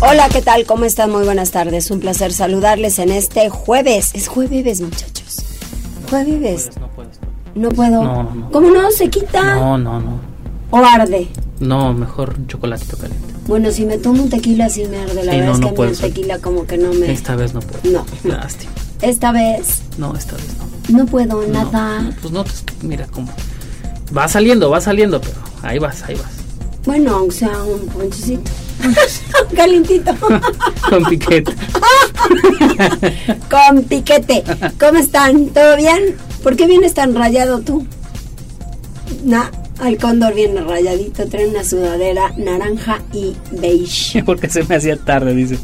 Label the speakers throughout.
Speaker 1: Hola, ¿qué tal? ¿Cómo están? Muy buenas tardes. Un placer saludarles en este jueves. Es jueves, muchachos. Jueves.
Speaker 2: No puedes.
Speaker 1: No puedo.
Speaker 2: No, no, no.
Speaker 1: ¿Cómo no? ¿Se quita?
Speaker 2: No, no, no.
Speaker 1: ¿O arde?
Speaker 2: No, mejor un chocolatito caliente.
Speaker 1: Bueno, si me tomo un tequila sí me arde. La
Speaker 2: Sí,
Speaker 1: verdad
Speaker 2: no,
Speaker 1: es
Speaker 2: no
Speaker 1: que a mí el tequila como que no me...
Speaker 2: Esta vez no puedo.
Speaker 1: No.
Speaker 2: Lástima.
Speaker 1: Esta vez
Speaker 2: No, esta vez no.
Speaker 1: no puedo
Speaker 2: No,
Speaker 1: nada.
Speaker 2: no, pues no, pues, mira cómo. Va saliendo, va saliendo, pero ahí vas, ahí vas.
Speaker 1: Bueno, aunque sea un ponchecito. Calientito.
Speaker 2: Con piquete.
Speaker 1: Con piquete. ¿Cómo están? ¿Todo bien? ¿Por qué vienes tan rayado tú? Nah, el cóndor viene rayadito, trae una sudadera naranja y beige.
Speaker 2: Porque se me hacía tarde, dice.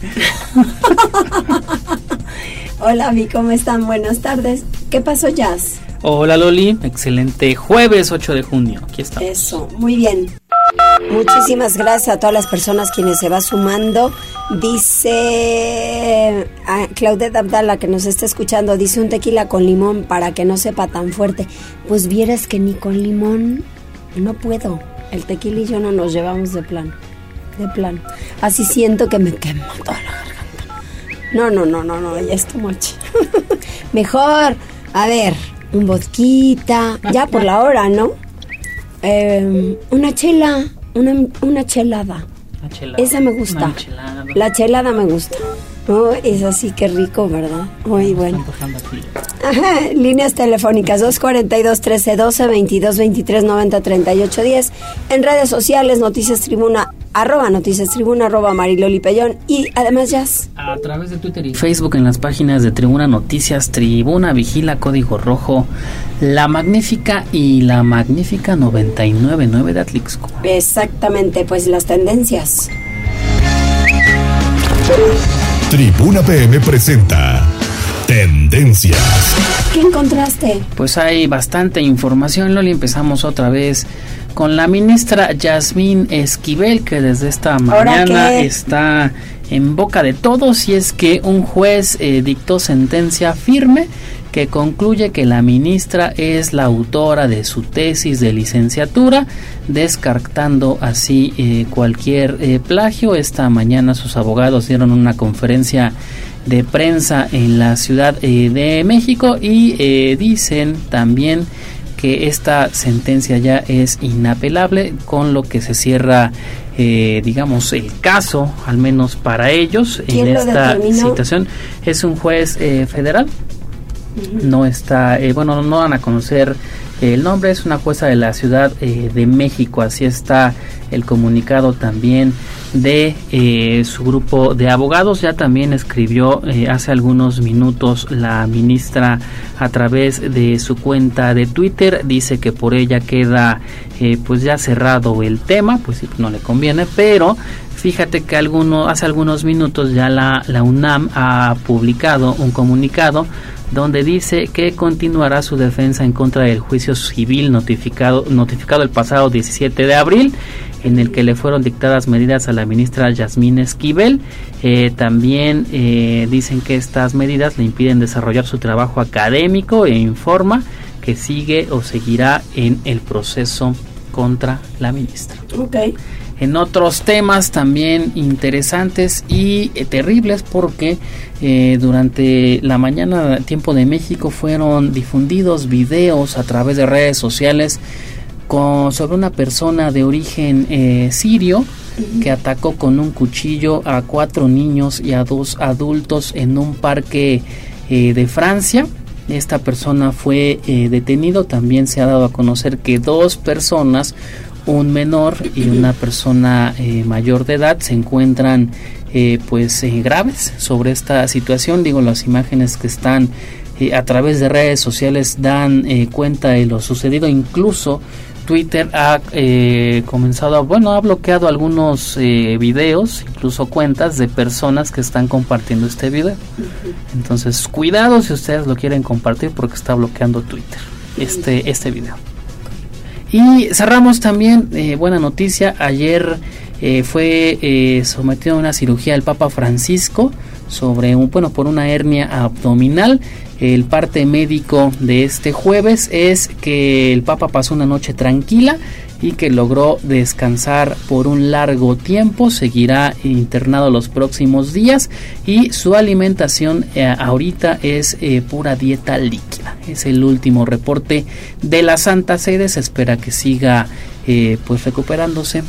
Speaker 1: Hola, Vi, ¿cómo están? Buenas tardes. ¿Qué pasó, Jazz?
Speaker 2: Hola Loli, excelente jueves 8 de junio. Aquí estamos.
Speaker 1: Eso, muy bien. Muchísimas gracias a todas las personas quienes se va sumando. Dice a Claudette Abdala que nos está escuchando, dice un tequila con limón para que no sepa tan fuerte. Pues vieras que ni con limón no puedo. El tequila y yo no nos llevamos de plano. De plano. Así siento que me quemo toda la garganta. No, no, no, no, no, ya es too much. Mejor, a ver, un vodquita, ya por la hora, ¿no? Eh, una chela, una, una chelada.
Speaker 2: Chelada.
Speaker 1: Esa me gusta. La chelada me gusta. Oh, es así que rico, ¿verdad? Muy bueno. Ajá, líneas telefónicas 242 1312 22 23 90 38 10 en redes sociales Noticias Tribuna arroba Noticias Tribuna arroba Mariloli Pellón y además Jazz
Speaker 2: A través de Twitter y Facebook en las páginas de Tribuna Noticias, Tribuna Vigila, Código Rojo, La Magnífica y La Magnífica 999 de Atlixco.
Speaker 1: exactamente pues las tendencias
Speaker 3: Tribuna PM presenta Tendencias.
Speaker 1: ¿qué encontraste?
Speaker 2: Pues hay bastante información, Loli. Empezamos otra vez con la ministra Yasmín Esquivel, que desde esta
Speaker 1: ¿Ahora
Speaker 2: mañana está en boca de todos y es que un juez eh, dictó sentencia firme que concluye que la ministra es la autora de su tesis de licenciatura, descartando así eh, cualquier eh, plagio. Esta mañana sus abogados dieron una conferencia de prensa en la Ciudad de México y eh, dicen también que esta sentencia ya es inapelable, con lo que se cierra, eh, digamos, el caso, al menos para ellos,
Speaker 1: ¿Quién
Speaker 2: en esta
Speaker 1: determinó?
Speaker 2: situación. Es un juez eh, federal, no está, eh, bueno, no van a conocer el nombre, es una jueza de la Ciudad eh, de México, así está el comunicado también de eh, su grupo de abogados, ya también escribió eh, hace algunos minutos la ministra a través de su cuenta de Twitter, dice que por ella queda eh, pues ya cerrado el tema, pues no le conviene, pero Fíjate que alguno, hace algunos minutos ya la, UNAM ha publicado un comunicado donde dice que continuará su defensa en contra del juicio civil notificado, notificado el pasado 17 de abril, en el que le fueron dictadas medidas a la ministra Yasmín Esquivel. Eh, también eh, dicen que estas medidas le impiden desarrollar su trabajo académico e informa que sigue o seguirá en el proceso contra la ministra
Speaker 1: Ok.
Speaker 2: En otros temas también interesantes y eh, terribles porque eh, durante la mañana tiempo de México fueron difundidos videos a través de redes sociales con, sobre una persona de origen eh, sirio que atacó con un cuchillo a cuatro niños y a dos adultos en un parque de Francia. Esta persona fue detenido. También se ha dado a conocer que dos personas, un menor y una persona eh, mayor de edad, se encuentran eh, pues eh, graves sobre esta situación. Digo, las imágenes que están eh, a través de redes sociales dan eh, cuenta de lo sucedido. Incluso Twitter ha eh, comenzado a, bueno, ha bloqueado algunos videos, incluso cuentas de personas que están compartiendo este video. Entonces, cuidado si ustedes lo quieren compartir porque está bloqueando Twitter este, este video. Y cerramos también, eh, buena noticia, ayer fue sometido a una cirugía el Papa Francisco sobre un, bueno, por una hernia abdominal. El parte médico de este jueves es que el Papa pasó una noche tranquila y que logró descansar por un largo tiempo, seguirá internado los próximos días y su alimentación eh, ahorita es eh, pura dieta líquida. Es el último reporte de la Santa Sede, se espera que siga eh, pues recuperándose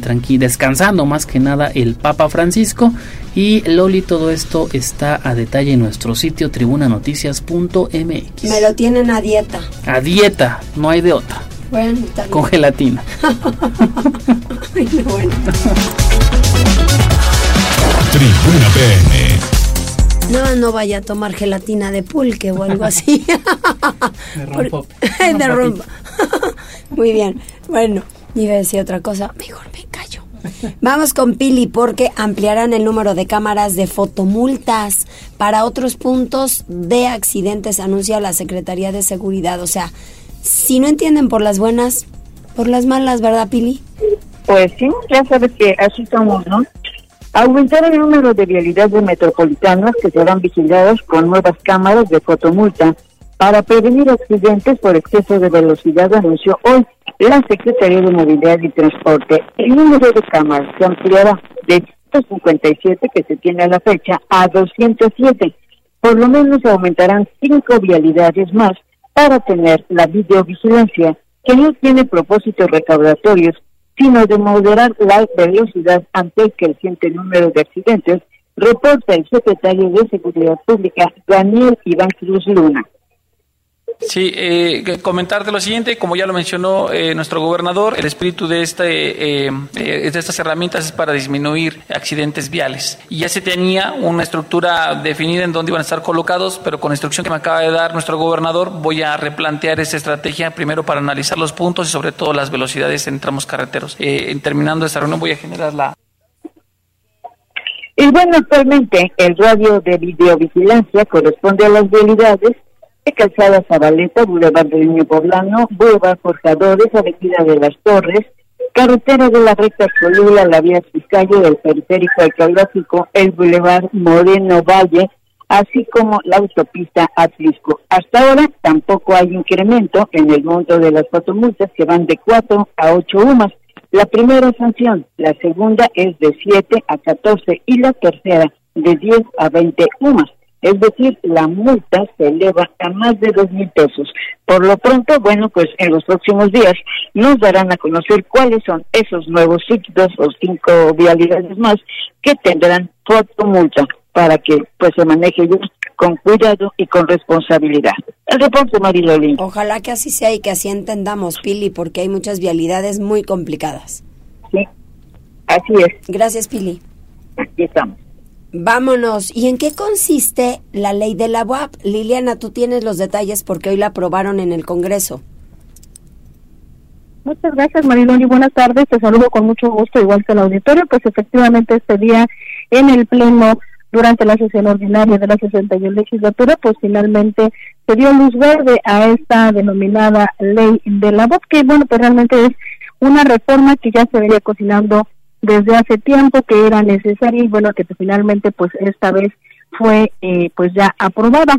Speaker 2: tranqui descansando más que nada el Papa Francisco y Loli todo esto está a detalle en nuestro sitio tribunanoticias.mx.
Speaker 1: Me lo tienen a dieta.
Speaker 2: A dieta, no hay de otra.
Speaker 1: Bueno,
Speaker 2: Con gelatina.
Speaker 3: bueno. Tribuna PM.
Speaker 1: No, no vaya a tomar gelatina de pulque o algo así.
Speaker 2: de rompo.
Speaker 1: de rompo. Muy bien. Bueno, Iba a decir otra cosa, mejor me callo. Vamos con Pili porque ampliarán el número de cámaras de fotomultas para otros puntos de accidentes, anuncia la Secretaría de Seguridad. O sea, si no entienden por las buenas, por las malas, ¿verdad, Pili?
Speaker 4: Pues sí, ya sabes que así estamos, ¿no? Aumentar el número de vialidades metropolitanas que serán vigiladas con nuevas cámaras de fotomulta para prevenir accidentes por exceso de velocidad, anunció hoy la Secretaría de Movilidad y Transporte. El número de cámaras se ampliará de 157 que se tiene a la fecha a 207. Por lo menos aumentarán cinco vialidades más para tener la videovigilancia, que no tiene propósitos recaudatorios, sino de moderar la velocidad ante el creciente número de accidentes, reporta el secretario de Seguridad Pública, Daniel Iván Cruz Luna.
Speaker 5: Sí, eh, comentarte lo siguiente, como ya lo mencionó eh, nuestro gobernador, el espíritu de, este, eh, eh, de estas herramientas es para disminuir accidentes viales. Y ya se tenía una estructura definida en dónde iban a estar colocados, pero con la instrucción que me acaba de dar nuestro gobernador voy a replantear esa estrategia primero para analizar los puntos y sobre todo las velocidades en tramos carreteros. terminando esta reunión voy a generar la...
Speaker 4: Y bueno, actualmente el radio de videovigilancia corresponde a las vialidades Calzada Zabaleta, Boulevard del Niño Poblano, Boulevard Forjadores, Avenida de las Torres, carretera de la recta Cholula, la vía Fiscayo del periférico arqueológico, el Boulevard Moreno Valle, así como la autopista Atlisco. Hasta ahora tampoco hay incremento en el monto de las fotomultas que van de 4 a 8 UMAS. La primera sanción, la segunda es de 7 a 14 y la tercera de 10 a 20 UMAS es decir, la multa se eleva a más de dos mil pesos. Por lo pronto, bueno, pues en los próximos días nos darán a conocer cuáles son esos nuevos sitios o cinco vialidades más que tendrán multa para que pues se maneje con cuidado y con responsabilidad. El reporte, Mariloli.
Speaker 1: Ojalá que así sea y que así entendamos, Pili, porque hay muchas vialidades muy complicadas.
Speaker 4: Sí, así es.
Speaker 1: Gracias, Pili.
Speaker 4: Aquí estamos.
Speaker 1: Vámonos. ¿Y en qué consiste la ley de la UAP? Liliana, tú tienes los detalles porque hoy la aprobaron en el Congreso.
Speaker 6: Muchas gracias, Marilón, y buenas tardes. Te saludo con mucho gusto, igual que el auditorio. Pues efectivamente este día en el Pleno, durante la sesión ordinaria de la 61 legislatura, pues finalmente se dio luz verde a esta denominada ley de la UAP, que bueno, pues realmente es una reforma que ya se venía cocinando desde hace tiempo que era necesaria y bueno que finalmente pues esta vez fue eh, pues ya aprobada.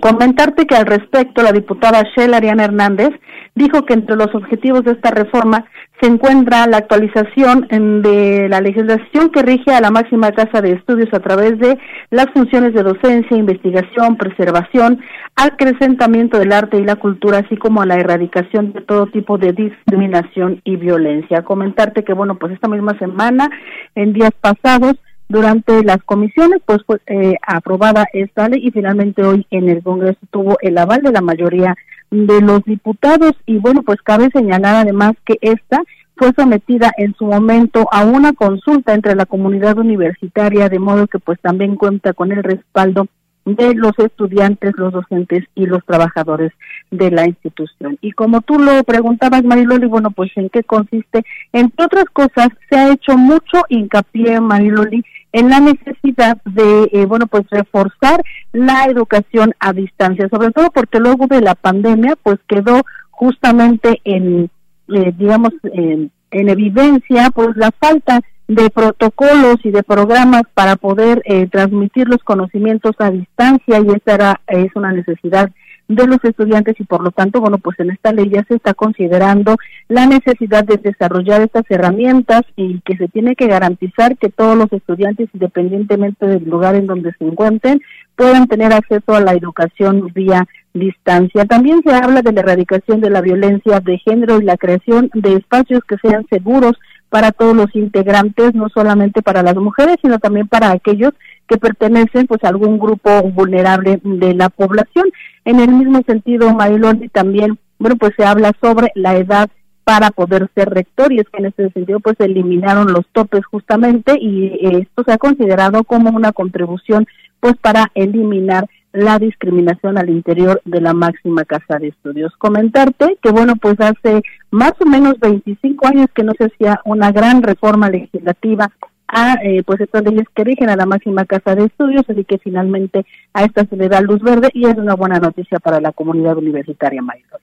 Speaker 6: Comentarte que al respecto la diputada Shell Ariana Hernández dijo que entre los objetivos de esta reforma se encuentra la actualización de la legislación que rige a la máxima casa de estudios a través de las funciones de docencia, investigación, preservación, acrecentamiento del arte y la cultura, así como a la erradicación de todo tipo de discriminación y violencia. Comentarte que, bueno, pues esta misma semana, en días pasados, durante las comisiones, pues fue eh, aprobada esta ley y finalmente hoy en el Congreso tuvo el aval de la mayoría de los diputados y bueno, pues cabe señalar además que esta fue sometida en su momento a una consulta entre la comunidad universitaria, de modo que pues también cuenta con el respaldo de los estudiantes, los docentes y los trabajadores de la institución. Y como tú lo preguntabas, Mariloli, bueno, pues en qué consiste. Entre otras cosas, se ha hecho mucho hincapié, Mariloli, en la necesidad de, eh, bueno, pues reforzar la educación a distancia, sobre todo porque luego de la pandemia, pues quedó justamente en, eh, digamos, en, en, evidencia, pues la falta de protocolos y de programas para poder eh, transmitir los conocimientos a distancia y esa era, es una necesidad de los estudiantes y por lo tanto, bueno, pues en esta ley ya se está considerando la necesidad de desarrollar estas herramientas y que se tiene que garantizar que todos los estudiantes, independientemente del lugar en donde se encuentren, puedan tener acceso a la educación vía distancia. También se habla de la erradicación de la violencia de género y la creación de espacios que sean seguros para todos los integrantes, no solamente para las mujeres, sino también para aquellos que pertenecen pues a algún grupo vulnerable de la población. En el mismo sentido, Mariloni también, bueno, pues se habla sobre la edad para poder ser rector y es que en ese sentido pues eliminaron los topes justamente y esto se ha considerado como una contribución pues para eliminar la discriminación al interior de la máxima casa de estudios. Comentarte que bueno, pues hace más o menos 25 años que no se hacía una gran reforma legislativa a eh, pues estas leyes que rigen a la máxima casa de estudios, así que finalmente a esta se le da luz verde y es una buena noticia para la comunidad universitaria mayor.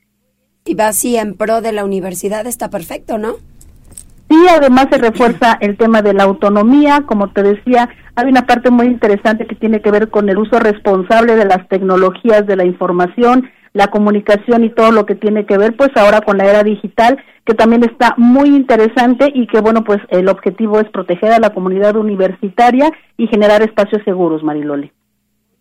Speaker 1: Y va así en pro de la universidad, está perfecto, ¿no?
Speaker 6: Y además se refuerza el tema de la autonomía, como te decía, hay una parte muy interesante que tiene que ver con el uso responsable de las tecnologías de la información, la comunicación y todo lo que tiene que ver pues ahora con la era digital, que también está muy interesante y que bueno, pues el objetivo es proteger a la comunidad universitaria y generar espacios seguros, Mariloli.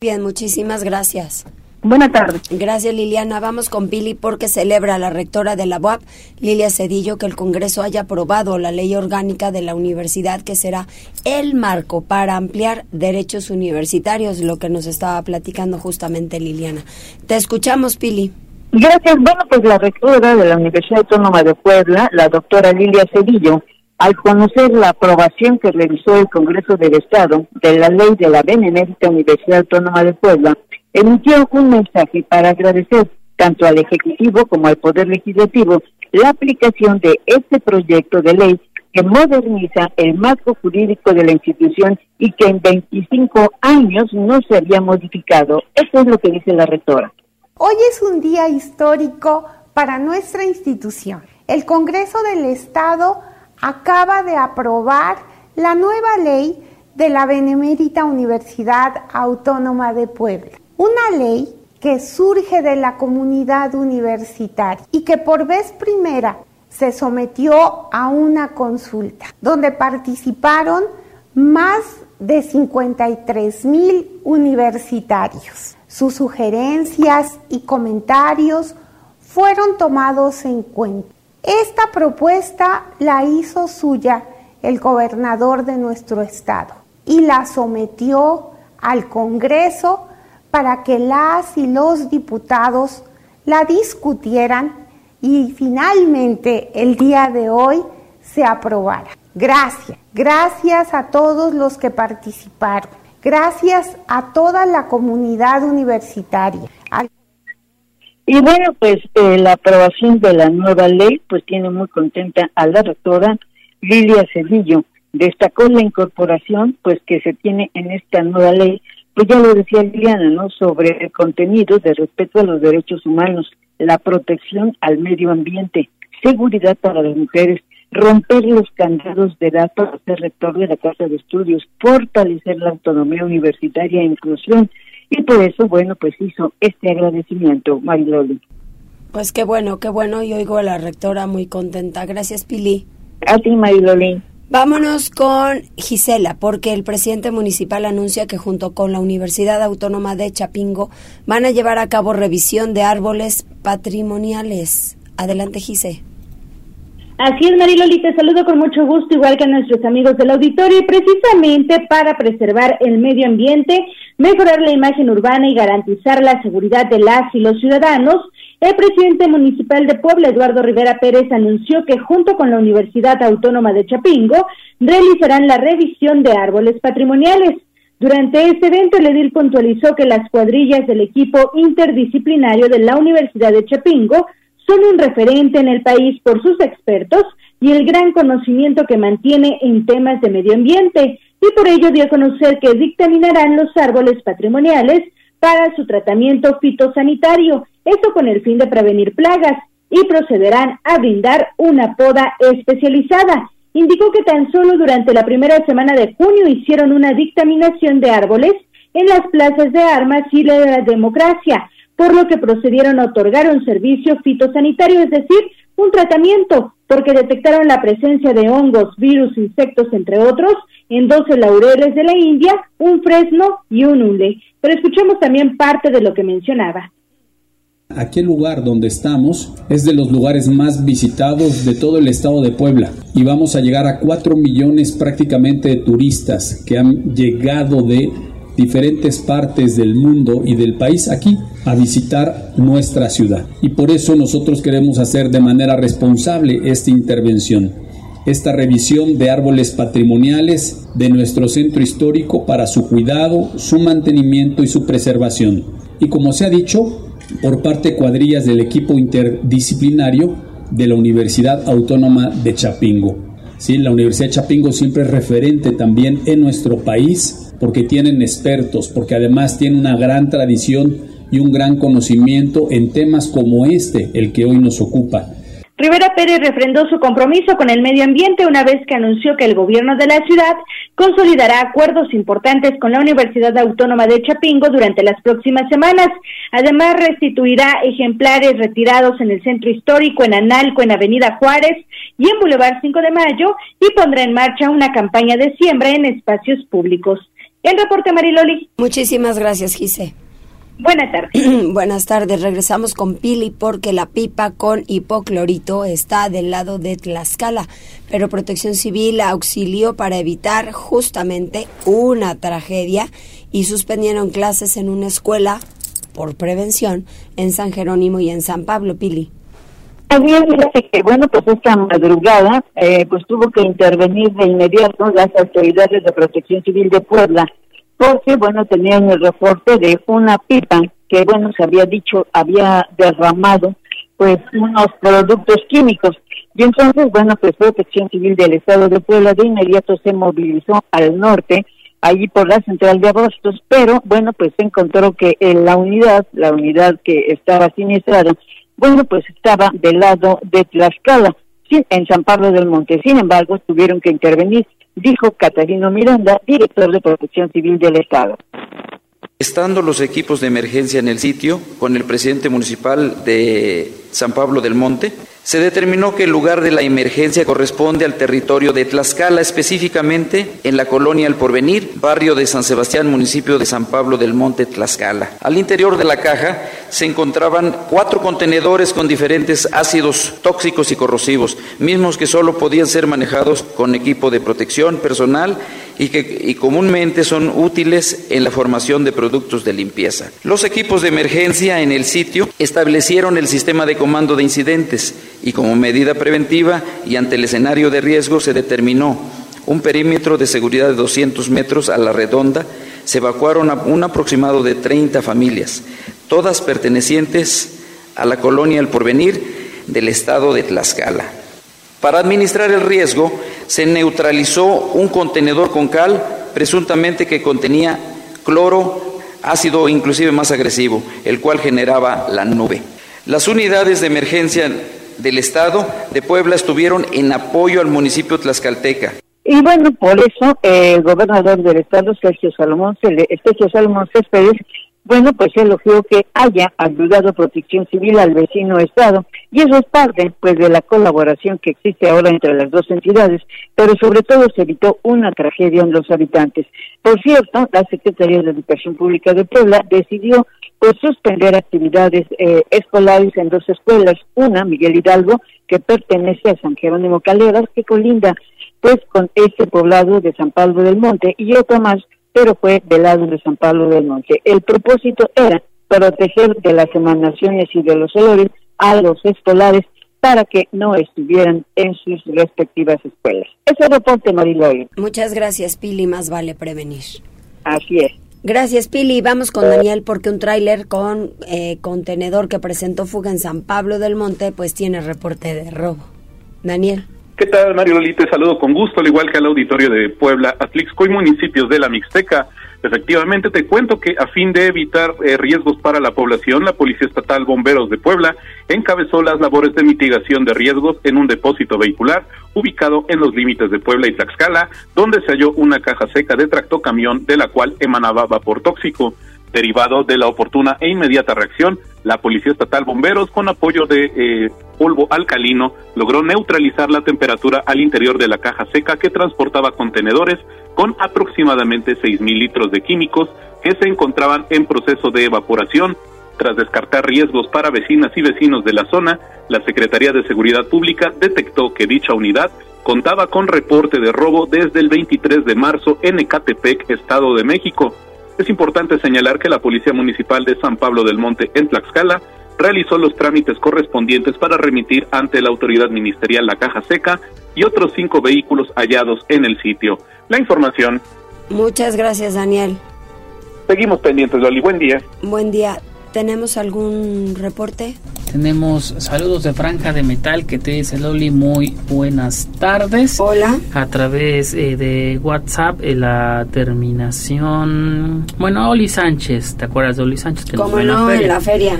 Speaker 1: Bien, muchísimas gracias.
Speaker 6: Buenas tardes.
Speaker 1: Gracias, Liliana. Vamos con Pili porque celebra la rectora de la UAP, Lilia Cedillo, que el Congreso haya aprobado la ley orgánica de la universidad que será el marco para ampliar derechos universitarios, lo que nos estaba platicando justamente Liliana. Te escuchamos, Pili.
Speaker 4: Gracias. Bueno, pues la rectora de la Universidad Autónoma de Puebla, la doctora Lilia Cedillo, al conocer la aprobación que realizó el Congreso del Estado de la ley de la Benemérita Universidad Autónoma de Puebla, emitió un mensaje para agradecer tanto al Ejecutivo como al Poder Legislativo la aplicación de este proyecto de ley que moderniza el marco jurídico de la institución y que en 25 años no se había modificado. Eso es lo que dice la rectora.
Speaker 7: Hoy es un día histórico para nuestra institución. El Congreso del Estado acaba de aprobar la nueva ley de la Benemérita Universidad Autónoma de Puebla. Una ley que surge de la comunidad universitaria y que por vez primera se sometió a una consulta donde participaron más de 53 mil universitarios. Sus sugerencias y comentarios fueron tomados en cuenta. Esta propuesta la hizo suya el gobernador de nuestro estado y la sometió al Congreso para que las y los diputados la discutieran y finalmente el día de hoy se aprobara. Gracias, gracias a todos los que participaron, gracias a toda la comunidad universitaria.
Speaker 4: Y bueno, pues eh, la aprobación de la nueva ley pues tiene muy contenta a la doctora Lilia Cedillo. Destacó la incorporación pues que se tiene en esta nueva ley pues ya lo decía Liliana, ¿no? Sobre el contenido de respeto a los derechos humanos, la protección al medio ambiente, seguridad para las mujeres, romper los candados de edad para ser rector de la Casa de Estudios, fortalecer la autonomía universitaria e inclusión. Y por eso, bueno, pues hizo este agradecimiento, Mariloli.
Speaker 1: Pues qué bueno, qué bueno, y oigo a la rectora muy contenta. Gracias, Pili.
Speaker 4: A ti, Mariloli.
Speaker 1: Vámonos con Gisela, porque el presidente municipal anuncia que junto con la Universidad Autónoma de Chapingo van a llevar a cabo revisión de árboles patrimoniales. Adelante, Gise.
Speaker 8: Así es, Mariloli, te saludo con mucho gusto, igual que a nuestros amigos del auditorio, y precisamente para preservar el medio ambiente, mejorar la imagen urbana y garantizar la seguridad de las y los ciudadanos, el presidente municipal de Puebla, Eduardo Rivera Pérez, anunció que junto con la Universidad Autónoma de Chapingo realizarán la revisión de árboles patrimoniales. Durante este evento, el edil puntualizó que las cuadrillas del equipo interdisciplinario de la Universidad de Chapingo son un referente en el país por sus expertos y el gran conocimiento que mantiene en temas de medio ambiente, y por ello dio a conocer que dictaminarán los árboles patrimoniales para su tratamiento fitosanitario, esto con el fin de prevenir plagas, y procederán a brindar una poda especializada. Indicó que tan solo durante la primera semana de junio hicieron una dictaminación de árboles en las plazas de armas y la democracia, por lo que procedieron a otorgar un servicio fitosanitario, es decir, un tratamiento, porque detectaron la presencia de hongos, virus, insectos, entre otros, en 12 laureles de la India, un fresno y un hule. Pero escuchemos también parte de lo que mencionaba.
Speaker 9: Aquel lugar donde estamos es de los lugares más visitados de todo el estado de Puebla y vamos a llegar a 4 millones prácticamente de turistas que han llegado de diferentes partes del mundo y del país aquí a visitar nuestra ciudad. Y por eso nosotros queremos hacer de manera responsable esta intervención, esta revisión de árboles patrimoniales de nuestro centro histórico para su cuidado, su mantenimiento y su preservación. Y como se ha dicho, por parte cuadrillas del equipo interdisciplinario de la Universidad Autónoma de Chapingo. Sí, la Universidad de Chapingo siempre es referente también en nuestro país porque tienen expertos, porque además tiene una gran tradición y un gran conocimiento en temas como este, el que hoy nos ocupa.
Speaker 8: Rivera Pérez refrendó su compromiso con el medio ambiente una vez que anunció que el gobierno de la ciudad consolidará acuerdos importantes con la Universidad Autónoma de Chapingo durante las próximas semanas. Además, restituirá ejemplares retirados en el centro histórico, en Analco, en Avenida Juárez y en Boulevard 5 de Mayo y pondrá en marcha una campaña de siembra en espacios públicos. El reporte Mariloli.
Speaker 1: Muchísimas gracias, Gise.
Speaker 8: Buenas tardes.
Speaker 1: Buenas tardes. Regresamos con Pili porque la pipa con hipoclorito está del lado de Tlaxcala, pero Protección Civil auxilió para evitar justamente una tragedia y suspendieron clases en una escuela por prevención en San Jerónimo y en San Pablo, Pili.
Speaker 4: También que, bueno, pues esta madrugada, eh, pues tuvo que intervenir de inmediato las autoridades de Protección Civil de Puebla porque, bueno, tenían el reporte de una pipa que, bueno, se había dicho, había derramado, pues, unos productos químicos. Y entonces, bueno, pues Protección Civil del Estado de Puebla de inmediato se movilizó al norte, allí por la central de Abostos, pero, bueno, pues se encontró que en la unidad, la unidad que estaba siniestrada, bueno, pues estaba del lado de Tlaxcala, en San Pablo del Monte. Sin embargo, tuvieron que intervenir dijo Catarino Miranda, director de Protección Civil del Estado.
Speaker 10: Estando los equipos de emergencia en el sitio, con el presidente municipal de San Pablo del Monte, se determinó que el lugar de la emergencia corresponde al territorio de Tlaxcala, específicamente en la colonia El Porvenir, barrio de San Sebastián, municipio de San Pablo del Monte, Tlaxcala. Al interior de la caja se encontraban cuatro contenedores con diferentes ácidos tóxicos y corrosivos, mismos que solo podían ser manejados con equipo de protección personal y que comúnmente son útiles en la formación de productos de limpieza. Los equipos de emergencia en el sitio establecieron el sistema de comando de incidentes y como medida preventiva y ante el escenario de riesgo se determinó un perímetro de seguridad de 200 metros a la redonda. Se evacuaron a un aproximado de 30 familias, todas pertenecientes a la colonia El Porvenir del estado de Tlaxcala. Para administrar el riesgo, se neutralizó un contenedor con cal, presuntamente que contenía cloro, ácido inclusive más agresivo, el cual generaba la nube. Las unidades de emergencia del Estado de Puebla estuvieron en apoyo al municipio tlaxcalteca.
Speaker 4: Y bueno, por eso el gobernador del Estado, Sergio Salomón, Sergio Salomón Céspedes, bueno, pues elogió que haya ayudado Protección Civil al vecino Estado y eso es parte pues de la colaboración que existe ahora entre las dos entidades, pero sobre todo se evitó una tragedia en los habitantes. Por cierto, la Secretaría de Educación Pública de Puebla decidió pues suspender actividades eh, escolares en dos escuelas, una Miguel Hidalgo que pertenece a San Jerónimo Caleras que colinda pues con este poblado de San Pablo del Monte y otra más pero fue del lado de San Pablo del Monte. El propósito era proteger de las emanaciones y de los olores a los escolares para que no estuvieran en sus respectivas escuelas. Ese reporte, Mariloy.
Speaker 1: Muchas gracias, Pili. Más vale prevenir.
Speaker 4: Así es.
Speaker 1: Gracias, Pili. Vamos con Daniel porque un tráiler con eh, contenedor que presentó fuga en San Pablo del Monte, pues tiene reporte de robo. Daniel.
Speaker 11: ¿Qué tal, Mario Lolita? Saludo con gusto, al igual que al auditorio de Puebla, Atlixco y municipios de la Mixteca. Efectivamente, te cuento que a fin de evitar eh, riesgos para la población, la Policía Estatal Bomberos de Puebla encabezó las labores de mitigación de riesgos en un depósito vehicular ubicado en los límites de Puebla y Tlaxcala, donde se halló una caja seca de tractocamión de la cual emanaba vapor tóxico. Derivado de la oportuna e inmediata reacción, la Policía Estatal Bomberos, con apoyo de eh, polvo alcalino, logró neutralizar la temperatura al interior de la caja seca que transportaba contenedores con aproximadamente 6.000 litros de químicos que se encontraban en proceso de evaporación. Tras descartar riesgos para vecinas y vecinos de la zona, la Secretaría de Seguridad Pública detectó que dicha unidad contaba con reporte de robo desde el 23 de marzo en Ecatepec, Estado de México. Es importante señalar que la Policía Municipal de San Pablo del Monte en Tlaxcala realizó los trámites correspondientes para remitir ante la autoridad ministerial la caja seca y otros cinco vehículos hallados en el sitio. La información.
Speaker 1: Muchas gracias, Daniel.
Speaker 11: Seguimos pendientes, Loli. Buen día.
Speaker 1: Buen día. ¿Tenemos algún reporte?
Speaker 2: Tenemos saludos de Franja de Metal que te dice Loli, muy buenas tardes.
Speaker 1: Hola.
Speaker 2: A través eh, de WhatsApp, eh, la terminación. Bueno, Oli Sánchez, ¿te acuerdas de Oli Sánchez?
Speaker 1: Que ¿Cómo no? En la feria.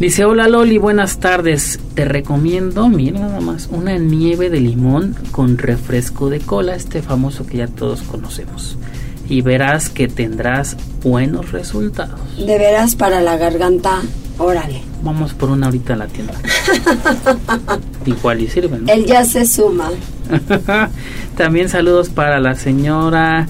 Speaker 2: Dice, hola Loli, buenas tardes. Te recomiendo, mira nada más, una nieve de limón con refresco de cola, este famoso que ya todos conocemos. Y verás que tendrás buenos resultados.
Speaker 1: De veras para la garganta, órale.
Speaker 2: Vamos por una ahorita a la tienda. Igual y sirve, ¿no?
Speaker 1: Él ya se suma.
Speaker 2: También saludos para la señora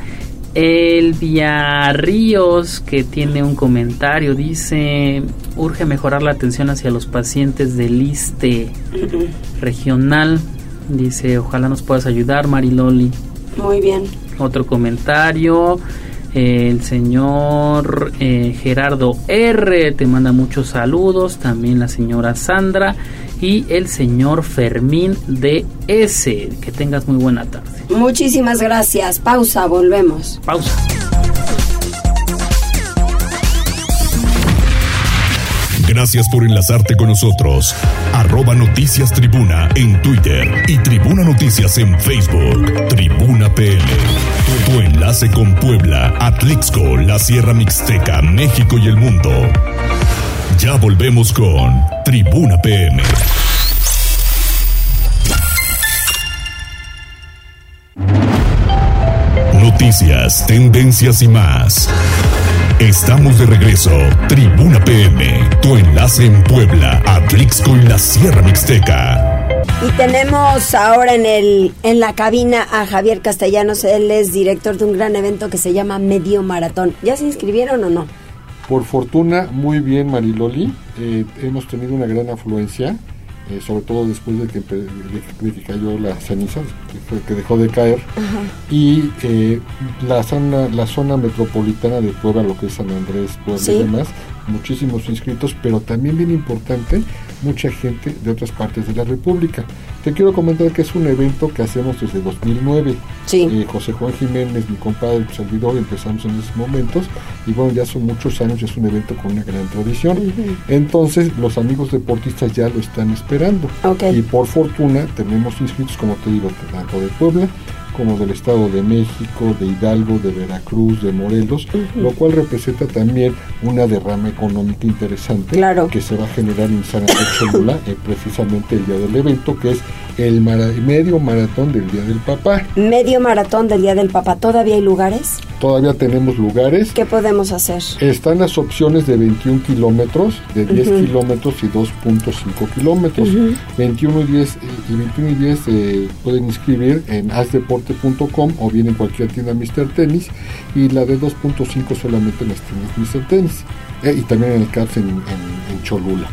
Speaker 2: Elvia Ríos, que tiene un comentario, dice, urge mejorar la atención hacia los pacientes del ISTE regional. Dice, ojalá nos puedas ayudar, Mariloli.
Speaker 1: Muy bien.
Speaker 2: Otro comentario, el señor eh, Gerardo R te manda muchos saludos, también la señora Sandra y el señor Fermín DS. Que tengas muy buena tarde.
Speaker 1: Muchísimas gracias. Pausa, volvemos.
Speaker 2: Pausa.
Speaker 3: Gracias por enlazarte con nosotros. Arroba Noticias Tribuna en Twitter y Tribuna Noticias en Facebook. Tribuna PL. Tu enlace con Puebla, Atlixco, la Sierra Mixteca, México y el mundo. Ya volvemos con Tribuna PM. Noticias, tendencias y más. Estamos de regreso. Tribuna PM, tu enlace en Puebla, Atlixco y la Sierra Mixteca.
Speaker 1: Y tenemos ahora en el en la cabina a Javier Castellanos, él es director de un gran evento que se llama Medio Maratón. ¿Ya se inscribieron o no?
Speaker 12: Por fortuna, muy bien, Mariloli. Eh, hemos tenido una gran afluencia, eh, sobre todo después de que, de, que cayó la ceniza, que, dejó de caer. Y eh, la, zona, la zona metropolitana de Puebla, lo que es San Andrés, Puebla y demás, muchísimos inscritos, pero también bien importante, mucha gente de otras partes de la República. Te quiero comentar que es un evento que hacemos desde 2009.
Speaker 1: Sí.
Speaker 12: José Juan Jiménez, mi compadre, mi servidor, empezamos en esos momentos y bueno, ya son muchos años, es un evento con una gran tradición. Entonces, los amigos deportistas ya lo están esperando. Y por fortuna tenemos inscritos, como te digo, tanto de Puebla como del Estado de México, de Hidalgo, de Veracruz, de Morelos, lo cual representa también una derrama económica interesante que se va a generar en San Andrés Cholula eh, precisamente el día del evento, que es el medio maratón del Día del Papá.
Speaker 1: Medio maratón del Día del Papá, ¿todavía hay lugares?
Speaker 12: Todavía tenemos lugares.
Speaker 1: ¿Qué podemos hacer?
Speaker 12: Están las opciones de 21 kilómetros, de 10 kilómetros y 2.5 kilómetros. 21 y 10, y 21 y 10 eh, pueden inscribir en asdeporte.com o bien en cualquier tienda Mr. Tennis y la de 2.5 solamente en las tiendas Mr. Tennis. Eh, y también en el CAPS en, Cholula.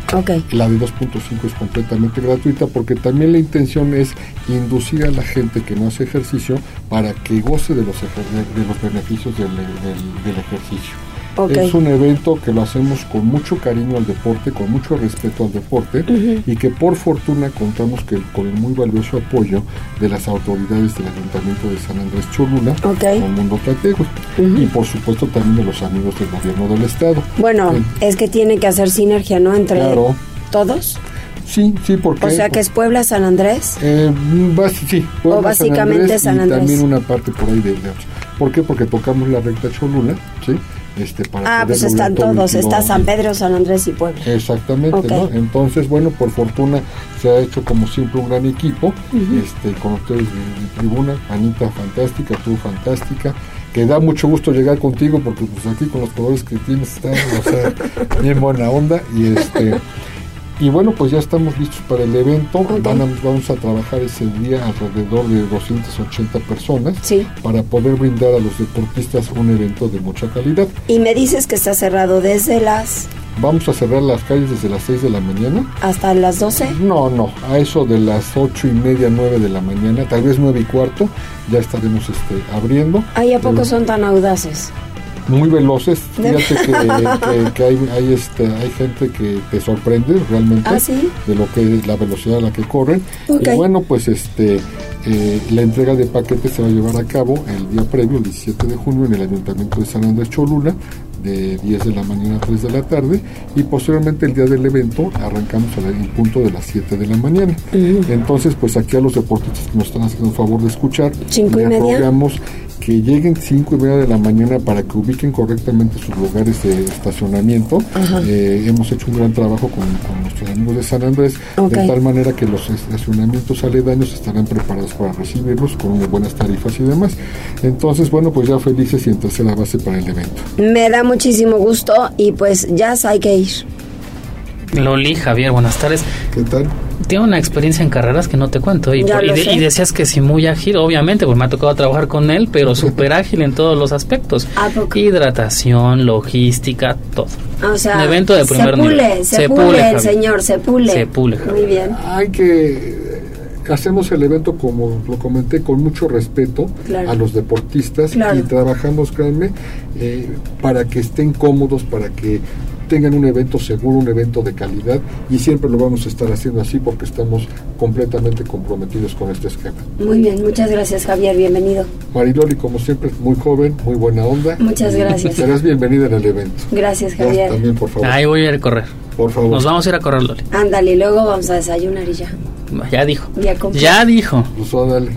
Speaker 12: La de 2.5 es completamente gratuita porque también la intención es inducir a la gente que no hace ejercicio para que goce de los, de los beneficios del, ejercicio. Es un evento que lo hacemos con mucho cariño al deporte, con mucho respeto al deporte y que por fortuna contamos que con el muy valioso apoyo de las autoridades del Ayuntamiento de San Andrés Cholula, okay. con Mundo Platego y por supuesto también de los amigos del gobierno del estado.
Speaker 1: Bueno, es que tiene que hacer sinergia, ¿no? Entre todos.
Speaker 12: Sí, sí, porque...
Speaker 1: O sea, que es Puebla, San Andrés.
Speaker 12: Eh, sí,
Speaker 1: Puebla, o básicamente San Andrés,
Speaker 12: Y también una parte por ahí de, de... ¿Por qué? Porque tocamos la recta Cholula, ¿sí?
Speaker 1: Este, para ah, pues están todos, está San Pedro, San Andrés y Puebla.
Speaker 12: Exactamente, ¿no? Entonces, bueno, por fortuna se ha hecho como siempre un gran equipo, este, con ustedes de, tribuna, Anita fantástica, tú fantástica, que da mucho gusto llegar contigo porque pues aquí con los colores que tienes están, o sea, bien buena onda y este y bueno, pues ya estamos listos para el evento. vamos a trabajar ese día alrededor de 280 personas para poder brindar a los deportistas un evento de mucha calidad.
Speaker 1: Y me dices que está cerrado desde las...
Speaker 12: Vamos a cerrar las calles desde las 6 de la mañana.
Speaker 1: ¿Hasta las 12?
Speaker 12: No, no, a eso de las 8 y media, 9 de la mañana, tal vez 9 y cuarto, ya estaremos este, abriendo.
Speaker 1: ¿Ahí a poco son tan audaces?
Speaker 12: Muy veloces. Fíjate que, hay, este, hay gente que te sorprende realmente
Speaker 1: ¿Ah,
Speaker 12: de lo que la velocidad a la que corren. Y bueno, pues este eh, la entrega de paquetes se va a llevar a cabo el día previo, el 17 de junio, en el Ayuntamiento de San Andrés Cholula, de 10 de la mañana a 3 de la tarde y posteriormente el día del evento arrancamos al punto de las 7 de la mañana. Entonces, pues aquí a los deportistas que nos están haciendo un favor de escuchar,
Speaker 1: ¿Cinco y media?
Speaker 12: que lleguen 5 y media de la mañana para que ubiquen correctamente sus lugares de estacionamiento. Eh, hemos hecho un gran trabajo con, nuestros amigos de San Andrés, de tal manera que los estacionamientos aledaños estarán preparados para recibirlos con buenas tarifas y demás. Entonces, bueno, pues ya felices y entonces la base para el evento.
Speaker 1: Me da muchísimo gusto y pues ya hay que ir.
Speaker 2: Loli, Javier, buenas tardes.
Speaker 12: ¿Qué tal?
Speaker 2: Tengo una experiencia en carreras que no te cuento. Y, y, decías que sí, muy ágil, obviamente, pues me ha tocado trabajar con él, pero súper ágil en todos los aspectos. Hidratación, logística, todo.
Speaker 1: O sea, Un evento de primer se pule, Se, pule, el señor, se pule.
Speaker 2: Se pule.
Speaker 1: Muy bien.
Speaker 12: Hay que hacemos el evento como lo comenté con mucho respeto a los deportistas y trabajamos créanme eh, para que estén cómodos para que tengan un evento seguro, un evento de calidad y siempre lo vamos a estar haciendo así porque estamos completamente comprometidos con este esquema.
Speaker 1: Muy bien, muchas gracias Javier, bienvenido.
Speaker 12: Mariloli, como siempre, muy joven, muy buena onda.
Speaker 1: Muchas gracias.
Speaker 12: Serás bienvenida en el evento.
Speaker 1: Gracias Javier.
Speaker 12: también, por favor.
Speaker 2: Ahí voy a ir a correr.
Speaker 12: Por favor.
Speaker 2: Nos vamos a ir a correr, Loli.
Speaker 1: Ándale, luego vamos a desayunar y ya.
Speaker 2: Ya dijo. Ya, dijo.
Speaker 12: Pues.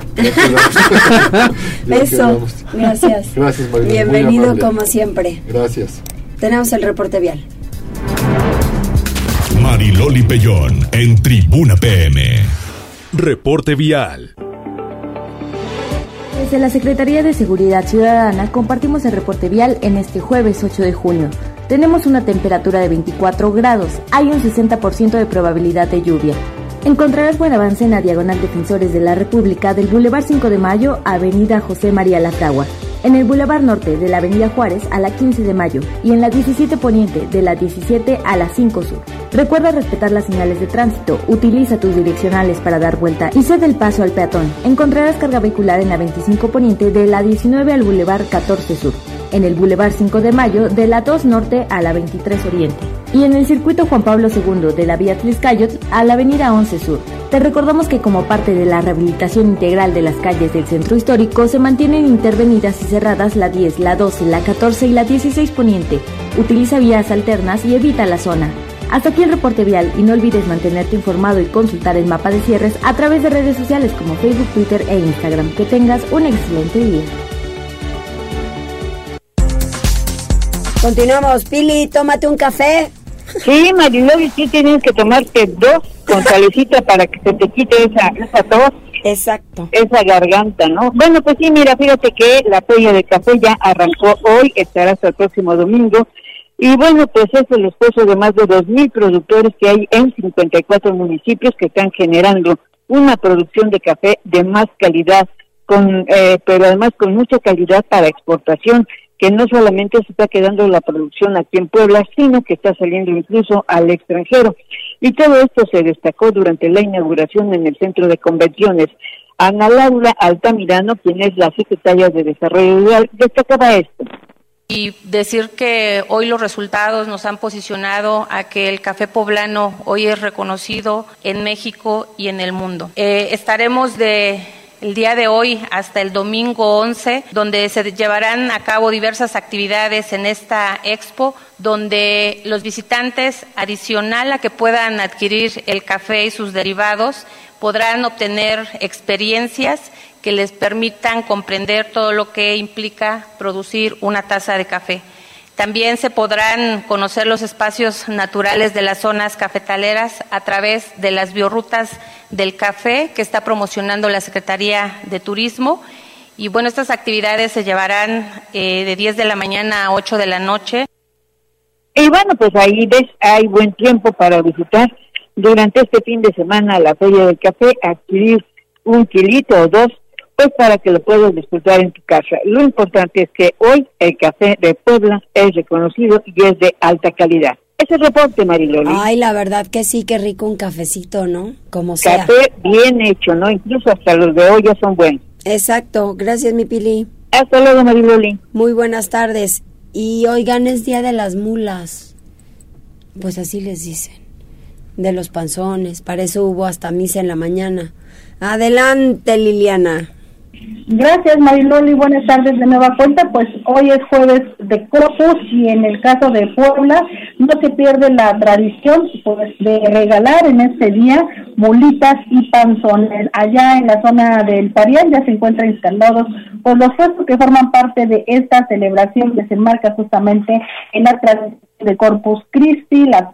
Speaker 1: Eso. Gracias.
Speaker 12: Gracias,
Speaker 1: Bienvenido como siempre.
Speaker 12: Gracias.
Speaker 1: Tenemos el reporte vial.
Speaker 3: Mariloli Pellón en Tribuna PM. Reporte vial.
Speaker 13: Desde la Secretaría de Seguridad Ciudadana compartimos el reporte vial en este jueves 8 de junio. Tenemos una temperatura de 24 grados, hay un 60% de probabilidad de lluvia. Encontrarás buen avance en la diagonal Defensores de la República del Boulevard 5 de Mayo a Avenida José María Latagua en el Boulevard Norte de la Avenida Juárez a la 15 de mayo y en la 17 Poniente de la 17 a la 5 Sur. Recuerda respetar las señales de tránsito, utiliza tus direccionales para dar vuelta y cede el paso al peatón. Encontrarás carga vehicular en la 25 Poniente de la 19 al Boulevard 14 Sur, en el Boulevard 5 de Mayo de la 2 Norte a la 23 Oriente y en el circuito Juan Pablo II de la Vía Tliscayot a la Avenida 11 Sur. Te recordamos que como parte de la rehabilitación integral de las calles del centro histórico se mantienen intervenidas y cerradas la 10, la 12, la 14 y la 16 Poniente. Utiliza vías alternas y evita la zona. Hasta aquí el reporte vial y no olvides mantenerte informado y consultar el mapa de cierres a través de redes sociales como Facebook, Twitter e Instagram. Que tengas un excelente día.
Speaker 1: Continuamos, Pili, tómate un café.
Speaker 4: Sí, Mariloli, sí tienes que tomarte dos con salecita para que se te quite esa, esa tos.
Speaker 1: Exacto.
Speaker 4: Esa garganta, ¿no? Bueno, pues sí, mira, fíjate que la feria de café ya arrancó hoy, estará hasta el próximo domingo. Y bueno, pues es el esfuerzo de más de 2.000 productores que hay en 54 municipios que están generando una producción de café de más calidad, con, eh, pero además con mucha calidad para exportación que no solamente se está quedando la producción aquí en Puebla, sino que está saliendo incluso al extranjero. Y todo esto se destacó durante la inauguración en el centro de convenciones. Ana Laura Altamirano, quien es la secretaria de Desarrollo Rural, destacaba esto.
Speaker 14: y decir que hoy los resultados nos han posicionado a que el café poblano hoy es reconocido en México y en el mundo. Eh, estaremos de el día de hoy hasta el domingo 11, donde se llevarán a cabo diversas actividades en esta expo, donde los visitantes, adicional a que puedan adquirir el café y sus derivados, podrán obtener experiencias que les permitan comprender todo lo que implica producir una taza de café. También se podrán conocer los espacios naturales de las zonas cafetaleras a través de las biorrutas del café que está promocionando la Secretaría de Turismo. Y bueno, estas actividades se llevarán eh, de 10 de la mañana a 8 de la noche.
Speaker 4: Y bueno, pues ahí ves, hay buen tiempo para visitar durante este fin de semana la Feria del Café, adquirir un kilito o dos pues para que lo puedas disfrutar en tu casa. Lo importante es que hoy el café de Puebla es reconocido y es de alta calidad. Ese reporte, Mariloli.
Speaker 1: Ay, la verdad que sí, qué rico un cafecito, ¿no? Como sea.
Speaker 4: Café bien hecho, ¿no? Incluso hasta los de olla son buenos.
Speaker 1: Exacto. Gracias, mi Pili.
Speaker 4: Hasta luego, Mariloli.
Speaker 1: Muy buenas tardes. Y oigan, es Día de las Mulas. Pues así les dicen. De los panzones. Para eso hubo hasta misa en la mañana. Adelante, Liliana.
Speaker 6: Gracias Mariloli, buenas tardes de nueva cuenta. Pues hoy es jueves de Corpus y en el caso de Puebla no se pierde la tradición pues, de regalar en este día mulitas y panzones. Allá en la zona del Parián ya se encuentran instalados pues, los puestos que forman parte de esta celebración que se enmarca justamente en la tradición de Corpus Christi, la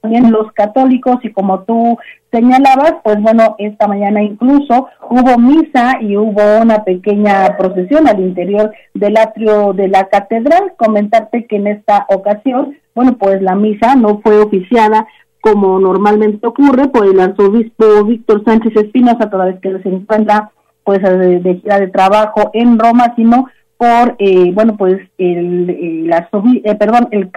Speaker 6: también los católicos y como tú señalabas, pues bueno, esta mañana incluso hubo misa y hubo una pequeña procesión al interior del atrio de la catedral. Comentarte que en esta ocasión, bueno, pues la misa no fue oficiada como normalmente ocurre por el arzobispo Víctor Sánchez Espinosa, toda vez que se encuentra pues de, gira de trabajo en Roma, sino por, eh, bueno, pues el, el, eh, perdón, el,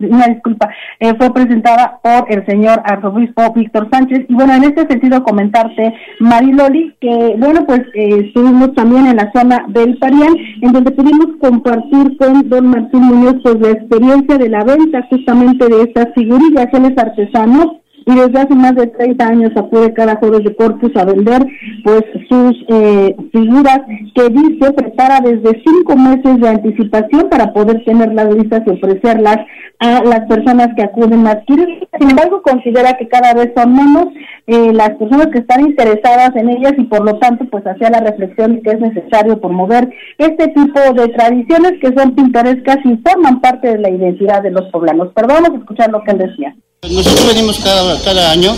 Speaker 6: una disculpa, eh, fue presentada por el señor arzobispo Víctor Sánchez. Y bueno, en este sentido comentarte, Mariloli, que bueno, pues eh, estuvimos también en la zona del Parián, en donde pudimos compartir con don Martín Muñoz pues la experiencia de la venta justamente de estas figurillas, él es artesano y desde hace más de 30 años acude cada jueves de Corpus a vender pues sus eh, figuras que dice prepara desde cinco meses de anticipación para poder tener las listas y ofrecerlas a las personas que acuden a adquirir. Sin embargo, considera que cada vez son menos eh, las personas que están interesadas en ellas y por lo tanto pues hacía la reflexión de que es necesario promover este tipo de tradiciones que son pintorescas y forman parte de la identidad de los poblanos. Pero vamos a escuchar lo que él decía.
Speaker 15: Nosotros venimos cada, cada año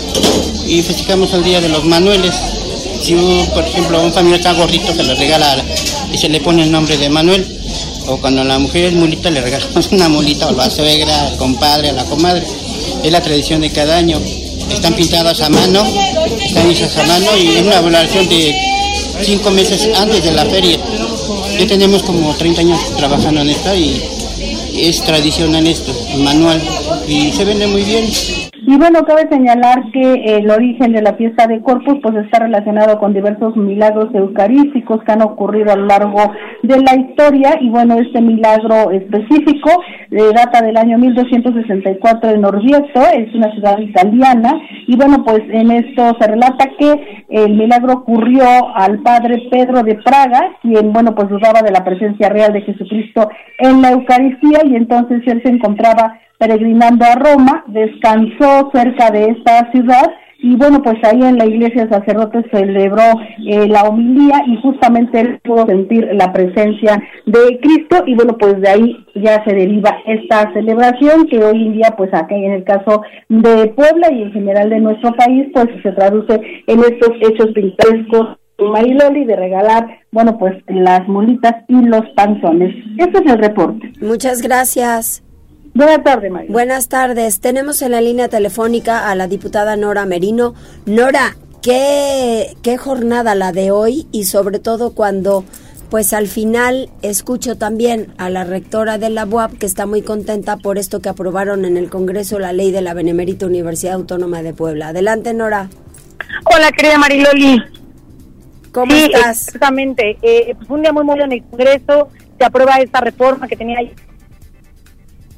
Speaker 15: y festejamos el Día de los Manueles. Si, por ejemplo, un familiar está gordito, se le regala y se le pone el nombre de Manuel. O cuando la mujer es mulita, le regalamos una mulita a la suegra, al compadre, a la comadre. Es la tradición de cada año. Están pintadas a mano, están hechas a mano y es una valoración de cinco meses antes de la feria. Ya tenemos como 30 años trabajando en esta y es tradicional esto, manual, y se vende muy bien.
Speaker 6: Y bueno, cabe señalar que el origen de la fiesta de Corpus pues está relacionado con diversos milagros eucarísticos que han ocurrido a lo largo de la historia. Y bueno, este milagro específico data del año 1264 en Orvieto, es una ciudad italiana. Y bueno, pues en esto se relata que el milagro ocurrió al padre Pedro de Praga, quien bueno, pues dudaba de la presencia real de Jesucristo en la Eucaristía. Y entonces él se encontraba peregrinando a Roma, descansó cerca de esta ciudad y bueno, pues ahí en la iglesia el sacerdote celebró eh, la homilía y justamente él pudo sentir la presencia de Cristo y bueno, pues de ahí ya se deriva esta celebración que hoy en día pues acá en el caso de Puebla y en general de nuestro país pues se traduce en estos hechos pintorescos Mariloli de regalar, bueno, pues las molitas y los panzones. Este es el reporte.
Speaker 1: Muchas gracias.
Speaker 6: Buenas tardes, María.
Speaker 1: Buenas tardes. Tenemos en la línea telefónica a la diputada Nora Merino. Nora, ¿qué, qué jornada la de hoy y sobre todo cuando pues al final escucho también a la rectora de la UAP que está muy contenta por esto que aprobaron en el Congreso la ley de la Benemérita Universidad Autónoma de Puebla. Adelante, Nora.
Speaker 16: Hola, querida Mariloli.
Speaker 1: ¿Cómo estás?
Speaker 16: Exactamente. Eh, fue un día muy movido en el Congreso se aprueba esta reforma que tenía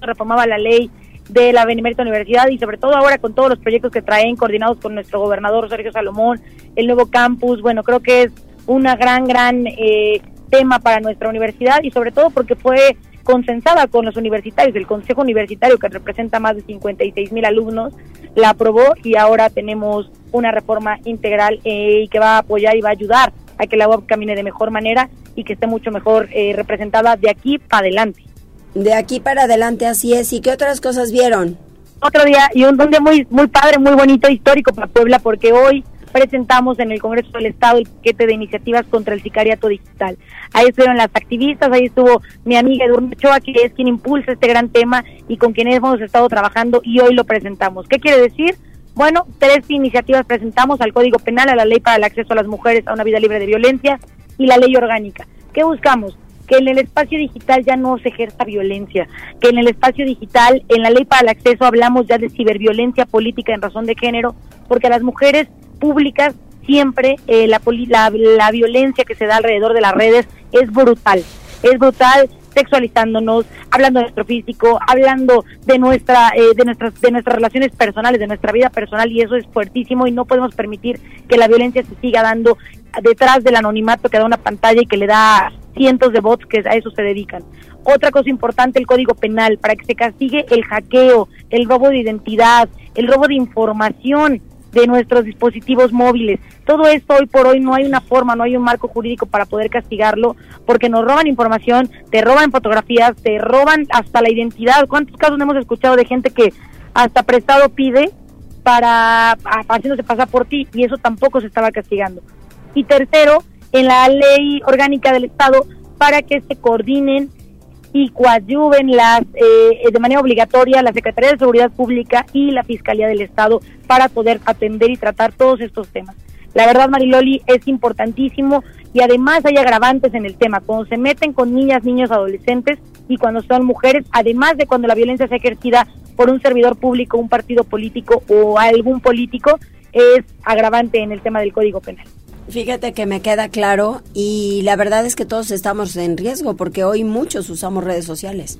Speaker 16: reformaba la ley de la Benemérita Universidad y sobre todo ahora con todos los proyectos que traen coordinados con nuestro gobernador Sergio Salomón, el nuevo campus, bueno, creo que es una gran, gran eh, tema para nuestra universidad y sobre todo porque fue consensada con los universitarios, el Consejo Universitario que representa más de 56 mil alumnos, la aprobó y ahora tenemos una reforma integral eh, y que va a apoyar y va a ayudar a que la UAP camine de mejor manera y que esté mucho mejor eh, representada de aquí para adelante.
Speaker 1: De aquí para adelante, así es. ¿Y qué otras cosas vieron?
Speaker 16: Otro día y un, día muy, muy padre, muy bonito, histórico para Puebla, porque hoy presentamos en el Congreso del Estado el paquete de iniciativas contra el sicariato digital. Ahí estuvieron las activistas, ahí estuvo mi amiga Edurne Ochoa, que es quien impulsa este gran tema y con quien hemos estado trabajando y hoy lo presentamos. ¿Qué quiere decir? Bueno, tres iniciativas presentamos al Código Penal, a la Ley para el Acceso a las Mujeres a una Vida Libre de Violencia y la Ley Orgánica. ¿Qué buscamos? Que en el espacio digital ya no se ejerza violencia, que en el espacio digital, en la ley para el acceso hablamos ya de ciberviolencia política en razón de género, porque a las mujeres públicas siempre eh, la, la, la violencia que se da alrededor de las redes es brutal, es brutal sexualizándonos, hablando de nuestro físico, hablando de nuestra, eh, de nuestras, de nuestras relaciones personales, de nuestra vida personal y eso es fuertísimo y no podemos permitir que la violencia se siga dando detrás del anonimato que da una pantalla y que le da cientos de bots que a eso se dedican. Otra cosa importante, el código penal, para que se castigue el hackeo, el robo de identidad, el robo de información de nuestros dispositivos móviles. Todo esto hoy por hoy no hay una forma, no hay un marco jurídico para poder castigarlo, porque nos roban información, te roban fotografías, te roban hasta la identidad. ¿Cuántos casos hemos escuchado de gente que hasta prestado pide para haciéndose pasar por ti y eso tampoco se estaba castigando? Y tercero, en la ley orgánica del Estado para que se coordinen y coadyuven las eh, de manera obligatoria la Secretaría de Seguridad Pública y la Fiscalía del Estado para poder atender y tratar todos estos temas. La verdad, Mariloli, es importantísimo y además hay agravantes en el tema. Cuando se meten con niñas, niños, adolescentes y cuando son mujeres, además de cuando la violencia es ejercida por un servidor público, un partido político o algún político, es agravante en el tema del Código Penal.
Speaker 1: Fíjate que me queda claro y la verdad es que todos estamos en riesgo porque hoy muchos usamos redes sociales.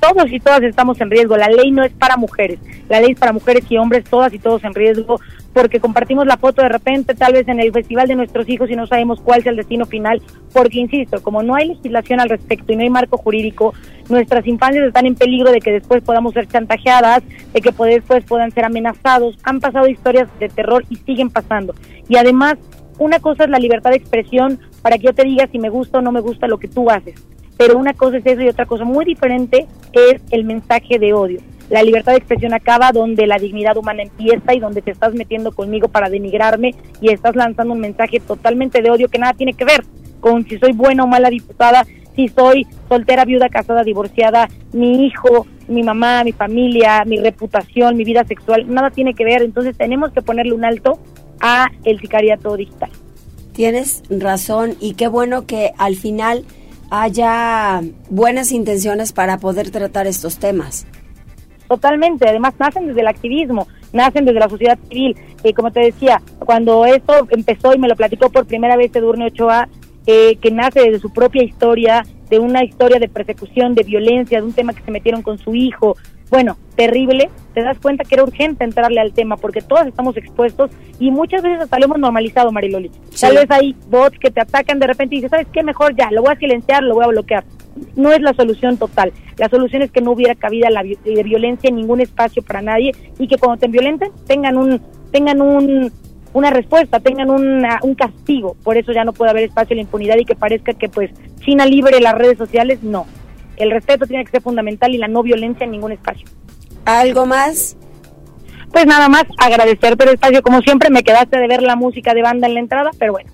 Speaker 16: Todos y todas estamos en riesgo. La ley no es para mujeres. La ley es para mujeres y hombres, todas y todos en riesgo porque compartimos la foto de repente tal vez en el festival de nuestros hijos y no sabemos cuál es el destino final. Porque, insisto, como no hay legislación al respecto y no hay marco jurídico, nuestras infancias están en peligro de que después podamos ser chantajeadas, de que después puedan ser amenazados. Han pasado historias de terror y siguen pasando. Y además una cosa es la libertad de expresión para que yo te diga si me gusta o no me gusta lo que tú haces. Pero una cosa es eso y otra cosa muy diferente es el mensaje de odio. La libertad de expresión acaba donde la dignidad humana empieza y donde te estás metiendo conmigo para denigrarme y estás lanzando un mensaje totalmente de odio que nada tiene que ver con si soy buena o mala diputada, si soy soltera, viuda, casada, divorciada, mi hijo, mi mamá, mi familia, mi reputación, mi vida sexual, nada tiene que ver. Entonces tenemos que ponerle un alto a el sicariato digital.
Speaker 1: Tienes razón y qué bueno que al final haya buenas intenciones para poder tratar estos temas.
Speaker 16: Totalmente, además nacen desde el activismo, nacen desde la sociedad civil. Eh, como te decía, cuando esto empezó y me lo platicó por primera vez Edurne Ochoa, eh, que nace desde su propia historia, de una historia de persecución, de violencia, de un tema que se metieron con su hijo, bueno, terrible, te das cuenta que era urgente entrarle al tema porque todas estamos expuestos y muchas veces hasta lo hemos normalizado, Mariloli. Tal vez hay bots que te atacan de repente y dices, ¿sabes qué? Mejor ya, lo voy a silenciar, lo voy a bloquear. No es la solución total. La solución es que no hubiera cabida la de violencia en ningún espacio para nadie y que cuando te violenten tengan un tengan un una respuesta, tengan un castigo. Por eso ya no puede haber espacio a la impunidad y que parezca que pues China libre las redes sociales, no el respeto tiene que ser fundamental y la no violencia en ningún espacio.
Speaker 1: ¿Algo más?
Speaker 16: Pues nada más agradecerte el espacio. Como siempre, me quedaste de ver la música de banda en la entrada, pero bueno.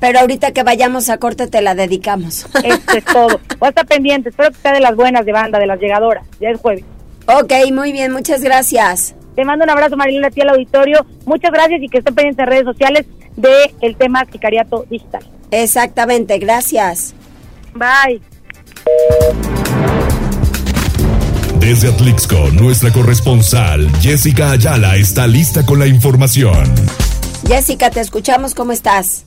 Speaker 1: Pero ahorita que vayamos a corte te la dedicamos.
Speaker 16: Esto es todo. Voy a estar pendiente. Espero que sea de las buenas de banda, de las llegadoras. Ya es jueves.
Speaker 1: Ok, muy bien. Muchas gracias.
Speaker 16: Te mando un abrazo, Marilena, a ti al auditorio. Muchas gracias y que estén pendientes en redes sociales de el tema sicariato digital.
Speaker 1: Exactamente. Gracias.
Speaker 16: Bye.
Speaker 3: Desde Atlixco, nuestra corresponsal Jessica Ayala está lista con la información.
Speaker 1: Jessica, te escuchamos, ¿cómo estás?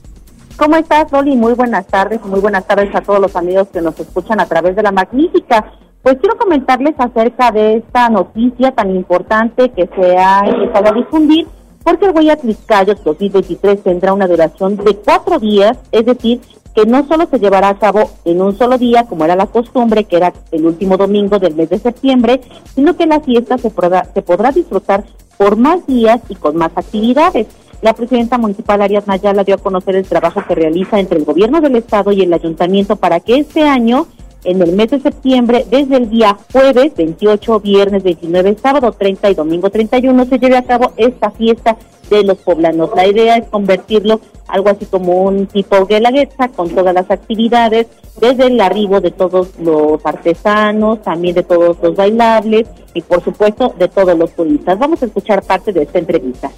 Speaker 17: ¿Cómo estás, Loli? Muy buenas tardes, muy buenas tardes a todos los amigos que nos escuchan a través de la magnífica. Pues quiero comentarles acerca de esta noticia tan importante que se ha empezado a difundir, porque el Huella Tliscayo 2023 tendrá una duración de cuatro días, es decir, que no solo se llevará a cabo en un solo día, como era la costumbre, que era el último domingo del mes de septiembre, sino que la fiesta se podrá, se podrá disfrutar por más días y con más actividades. La presidenta municipal Arias Nayala dio a conocer el trabajo que realiza entre el gobierno del estado y el ayuntamiento para que este año en el mes de septiembre, desde el día jueves 28, viernes 29, sábado 30 y domingo 31, se lleve a cabo esta fiesta de los poblanos. La idea es convertirlo algo así como un tipo guelaguetza con todas las actividades, desde el arribo de todos los artesanos, también de todos los bailables y por supuesto de todos los turistas. Vamos a escuchar parte de esta entrevista.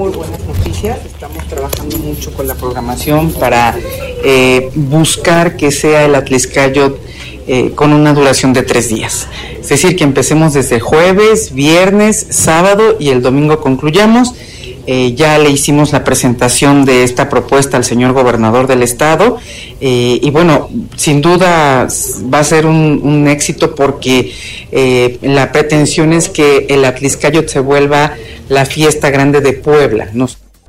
Speaker 18: Muy buenas noticias, estamos trabajando mucho con la programación para eh, buscar que sea el Atliscayot eh, con una duración de tres días. Es decir, que empecemos desde jueves, viernes, sábado y el domingo concluyamos. Eh, ya le hicimos la presentación de esta propuesta al señor gobernador del estado y bueno, sin duda va a ser un, éxito porque la pretensión es que el Atliscayot se vuelva la fiesta grande de Puebla.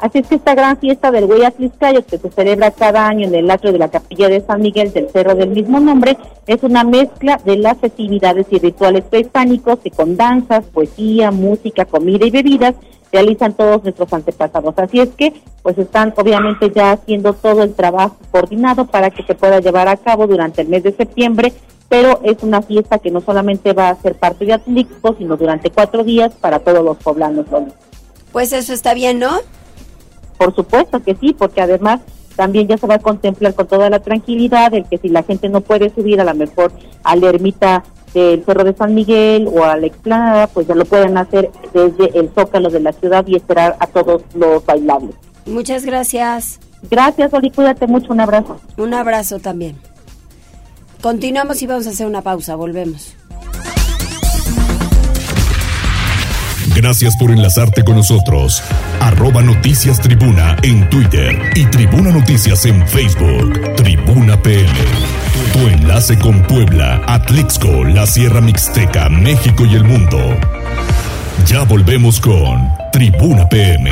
Speaker 17: Así es que esta gran fiesta del Güey Atliscayo, que se celebra cada año en el atrio de la capilla de San Miguel del Cerro del mismo nombre, es una mezcla de las festividades y rituales prehispánicos que con danzas, poesía, música, comida y bebidas realizan todos nuestros antepasados. Así es que, pues están obviamente ya haciendo todo el trabajo coordinado para que se pueda llevar a cabo durante el mes de septiembre pero es una fiesta que no solamente va a ser parte de Atlixco, sino durante cuatro días para todos los poblanos.
Speaker 1: Pues eso está bien, ¿no?
Speaker 17: Por supuesto que sí, porque además también ya se va a contemplar con toda la tranquilidad el que si la gente no puede subir a lo mejor a la ermita del Cerro de San Miguel o a la explanada, pues ya lo pueden hacer desde el zócalo de la ciudad y esperar a todos los bailables.
Speaker 1: Muchas gracias.
Speaker 17: Gracias, Oli, cuídate mucho, un abrazo.
Speaker 1: Un abrazo también. Continuamos y vamos a hacer una pausa, volvemos.
Speaker 3: Gracias por enlazarte con nosotros. Arroba Noticias Tribuna en Twitter y Tribuna Noticias en Facebook. Tribuna PM. Tu enlace con Puebla, Atlixco, la Sierra Mixteca, México y el mundo. Ya volvemos con Tribuna PM.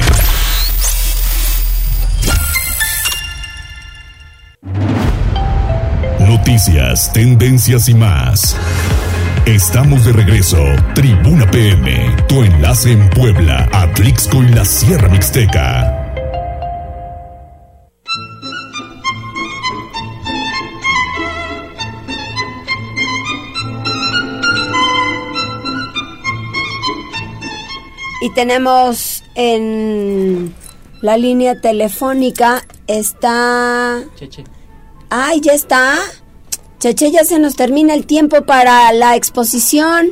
Speaker 3: Noticias, tendencias y más. Estamos de regreso. Tribuna PM, tu enlace en Puebla, Atlixco y la Sierra Mixteca.
Speaker 1: Y tenemos en la línea telefónica está Cheche. Ay, ya está. Cheche, ya se nos termina el tiempo para la exposición.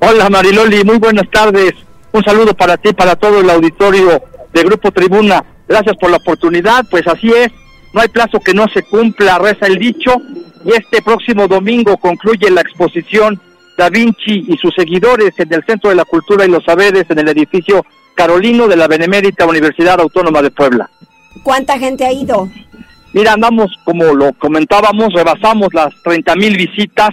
Speaker 19: Hola Mariloli, muy buenas tardes. Un saludo para ti, para todo el auditorio de Grupo Tribuna. Gracias por la oportunidad, pues así es. No hay plazo que no se cumpla, reza el dicho. Y este próximo domingo concluye la exposición Da Vinci y sus seguidores en el Centro de la Cultura y los Saberes en el edificio Carolino de la Benemérita Universidad Autónoma de Puebla.
Speaker 1: ¿Cuánta gente ha ido?
Speaker 19: Mira, andamos, como lo comentábamos, rebasamos las 30 mil visitas.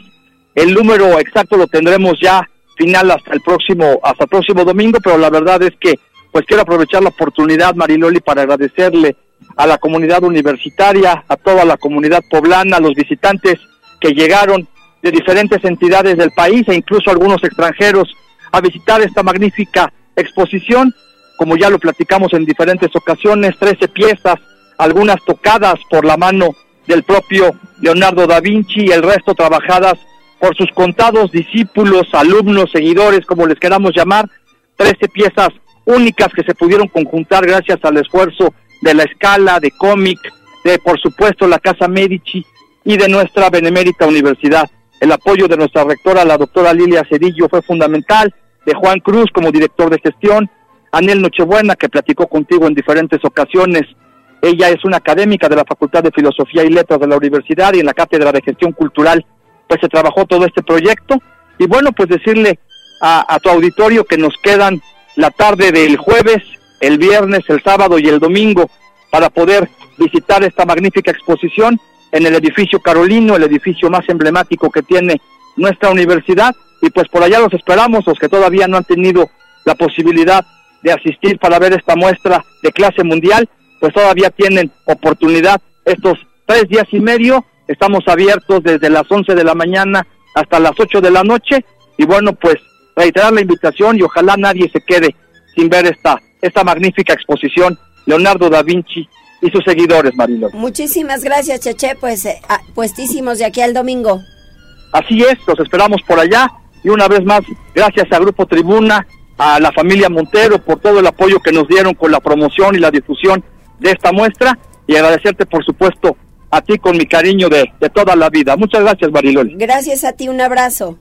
Speaker 19: El número exacto lo tendremos ya final hasta el próximo, hasta el próximo domingo, pero la verdad es que pues quiero aprovechar la oportunidad, Mariloli, para agradecerle a la comunidad universitaria, a toda la comunidad poblana, a los visitantes que llegaron de diferentes entidades del país e incluso algunos extranjeros a visitar esta magnífica exposición. Como ya lo platicamos en diferentes ocasiones, 13 piezas algunas tocadas por la mano del propio Leonardo da Vinci y el resto trabajadas por sus contados discípulos, alumnos, seguidores, como les queramos llamar, trece piezas únicas que se pudieron conjuntar gracias al esfuerzo de la escala, de cómic, de por supuesto la Casa Medici y de nuestra benemérita universidad. El apoyo de nuestra rectora, la doctora Lilia Cedillo, fue fundamental, de Juan Cruz como director de gestión, Anel Nochebuena, que platicó contigo en diferentes ocasiones, ella es una académica de la Facultad de Filosofía y Letras de la Universidad y en la Cátedra de Gestión Cultural, pues se trabajó todo este proyecto. Y bueno, pues decirle a, tu auditorio que nos quedan la tarde del jueves, el viernes, el sábado y el domingo para poder visitar esta magnífica exposición en el edificio Carolino, el edificio más emblemático que tiene nuestra universidad. Y pues por allá los esperamos, los que todavía no han tenido la posibilidad de asistir para ver esta muestra de clase mundial, pues todavía tienen oportunidad estos tres días y medio. Estamos abiertos desde las 11 de la mañana hasta las 8 de la noche. Y bueno, pues reiterar la invitación y ojalá nadie se quede sin ver esta, esta magnífica exposición. Leonardo da Vinci y sus seguidores, Marilo.
Speaker 1: Muchísimas gracias, Cheche, pues eh, ah, puestísimos de aquí al domingo.
Speaker 19: Así es, los esperamos por allá y una vez más, gracias a Grupo Tribuna, a la familia Montero por todo el apoyo que nos dieron con la promoción y la difusión de esta muestra y agradecerte, por supuesto, a ti con mi cariño de, toda la vida. Muchas gracias, Mariloli.
Speaker 1: Gracias a ti, un abrazo.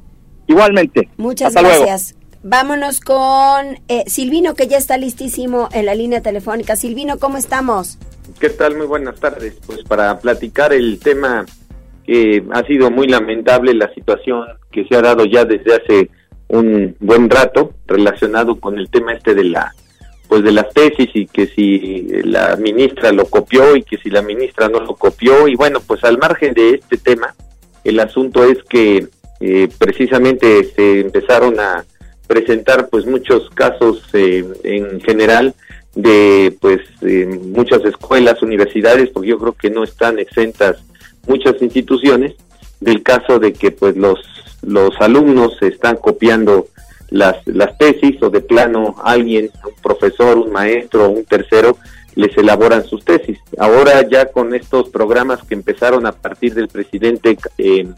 Speaker 19: Igualmente.
Speaker 1: Muchas gracias. Vámonos con eh, Silvino, que ya está listísimo en la línea telefónica. Silvino, ¿cómo estamos?
Speaker 20: ¿Qué tal? Muy buenas tardes. Pues para platicar el tema que ha sido muy lamentable la situación que se ha dado ya desde hace un buen rato relacionado con el tema este de la pues de las tesis y que si la ministra lo copió y que si la ministra no lo copió y bueno pues al margen de este tema el asunto es que eh, precisamente se empezaron a presentar pues muchos casos eh, en general de pues eh, muchas escuelas, universidades, porque yo creo que no están exentas muchas instituciones del caso de que pues los los alumnos están copiando las, las tesis o de plano alguien, un profesor, un maestro, un tercero, les elaboran sus tesis. Ahora ya con estos programas que empezaron a partir del presidente eh,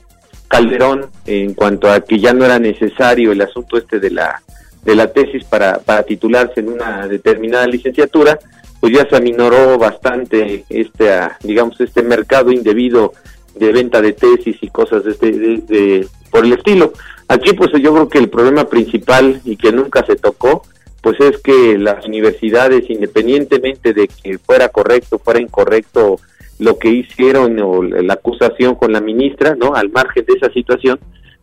Speaker 20: Calderón, en cuanto a que ya no era necesario el asunto este de la de la tesis para, para titularse en una determinada licenciatura, pues ya se aminoró bastante este, digamos, este mercado indebido de venta de tesis y cosas de, este, por el estilo. Aquí pues yo creo que el problema principal y que nunca se tocó, pues es que las universidades, independientemente de que fuera correcto, fuera incorrecto lo que hicieron o la acusación con la ministra, ¿no? Al margen de esa situación,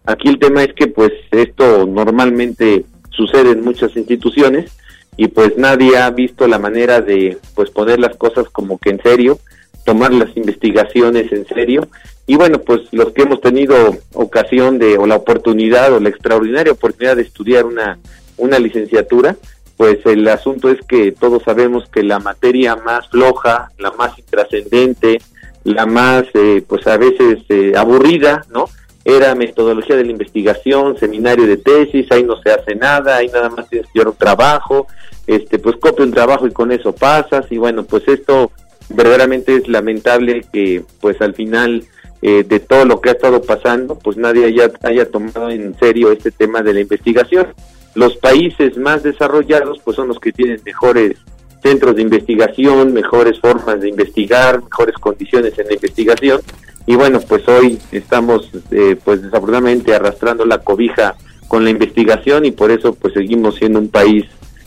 Speaker 20: aquí el tema es que pues esto normalmente sucede en muchas instituciones y pues nadie ha visto la manera de pues poner las cosas como que en serio, tomar las investigaciones en serio y bueno, pues los que hemos tenido ocasión de o la oportunidad o la extraordinaria oportunidad de estudiar una una licenciatura, pues el asunto es que todos sabemos que la materia más floja, la más intrascendente, la más eh, pues a veces eh, aburrida, ¿no? Era metodología de la investigación, seminario de tesis, ahí no se hace nada, ahí nada más tienes que un trabajo, este, pues copia un trabajo y con eso pasas, y bueno, pues esto verdaderamente es lamentable que pues al final eh, de todo lo que ha estado pasando, pues nadie haya, haya tomado en serio este tema de la investigación. Los países más desarrollados pues son los que tienen mejores centros de investigación, mejores formas de investigar, mejores condiciones en la investigación y bueno, pues hoy estamos eh, pues desafortunadamente arrastrando la cobija con la investigación y por eso pues seguimos siendo un país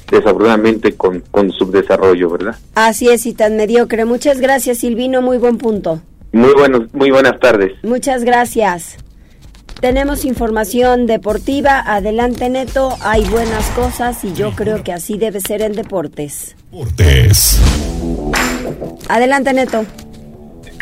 Speaker 20: desafortunadamente con, con subdesarrollo, ¿verdad?
Speaker 1: Así es, y tan mediocre. Muchas gracias, Silvino, muy buen punto.
Speaker 20: Muy, buenos, muy buenas tardes.
Speaker 1: Muchas gracias. Tenemos información deportiva. Adelante, Neto. Hay buenas cosas y yo creo que así debe ser en deportes. Deportes. Adelante, Neto.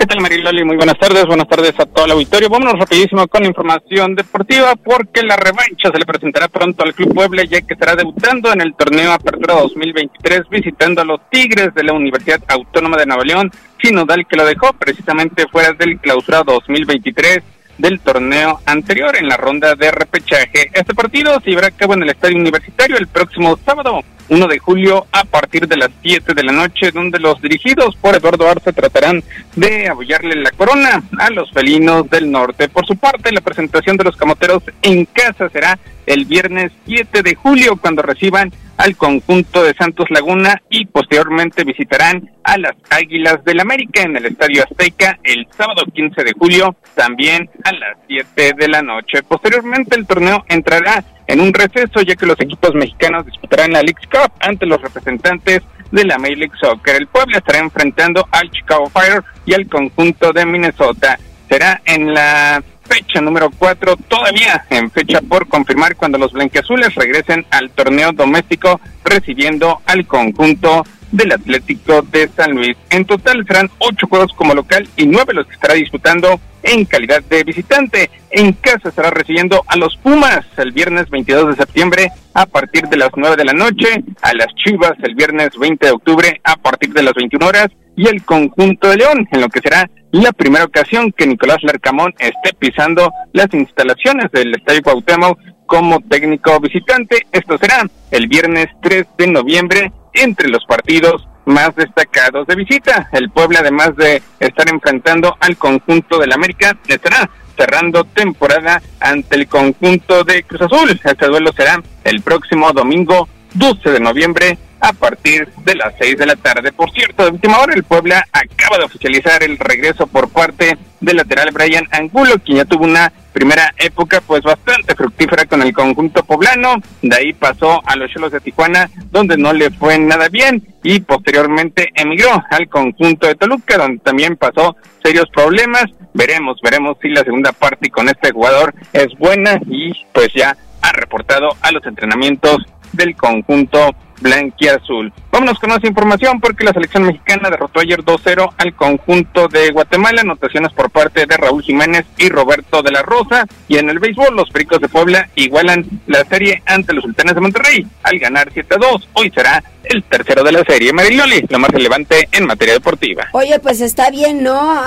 Speaker 21: ¿Qué tal Mariloli? Muy buenas tardes, buenas tardes a todo el auditorio. Vámonos rapidísimo con información deportiva porque la revancha se le presentará pronto al Club Puebla ya que estará debutando en el torneo Apertura 2023 visitando a los Tigres de la Universidad Autónoma de Nuevo León, sinodal que lo dejó precisamente fuera del clausura 2023 del torneo anterior en la ronda de repechaje. Este partido se llevará a cabo en el Estadio Universitario el próximo sábado 1 de julio a partir de las 7 de la noche, donde los dirigidos por Eduardo Arce tratarán de abollarle la corona a los felinos del norte. Por su parte, la presentación de los camoteros en casa será el viernes 7 de julio, cuando reciban al conjunto de Santos Laguna y posteriormente visitarán a las Águilas del América en el Estadio Azteca el sábado 15 de julio, también a las 7 de la noche. Posteriormente el torneo entrará en un receso ya que los equipos mexicanos disputarán la League Cup ante los representantes de la Major League Soccer. El Puebla estará enfrentando al Chicago Fire y al conjunto de Minnesota. Será en la fecha número 4, todavía en fecha por confirmar cuando los blanqueazules regresen al torneo doméstico recibiendo al conjunto del Atlético de San Luis. En total serán ocho juegos como local y nueve los que estará disputando en calidad de visitante. En casa estará recibiendo a los Pumas el viernes 22 de septiembre a partir de las 9 de la noche, a las Chivas el viernes 20 de octubre a partir de las 21 horas y el conjunto de León, en lo que será la primera ocasión que Nicolás Larcamón esté pisando las instalaciones del Estadio Cuauhtémoc como técnico visitante. Esto será el viernes 3 de noviembre entre los partidos más destacados de visita. El Puebla, además de estar enfrentando al conjunto del América, estará cerrando temporada ante el conjunto de Cruz Azul. Este duelo será el próximo domingo 12 de noviembre a partir de las 6 de la tarde. Por cierto, de última hora el Puebla acaba de oficializar el regreso por parte del lateral Brian Angulo, quien ya tuvo una primera época pues bastante fructífera con el conjunto poblano, de ahí pasó a los Cholos de Tijuana, donde no le fue nada bien, y posteriormente emigró al conjunto de Toluca, donde también pasó serios problemas. Veremos, veremos si la segunda parte con este jugador es buena y pues ya ha reportado a los entrenamientos del conjunto blanquiazul. Vámonos con más información porque la selección mexicana derrotó ayer 2-0 al conjunto de Guatemala, anotaciones por parte de Raúl Jiménez y Roberto de la Rosa. Y en el béisbol, los Pericos de Puebla igualan la serie ante los Sultanes de Monterrey al ganar 7-2. Hoy será el tercero de la serie. Mariloli, lo más relevante en materia deportiva.
Speaker 1: Oye, pues está bien, ¿no?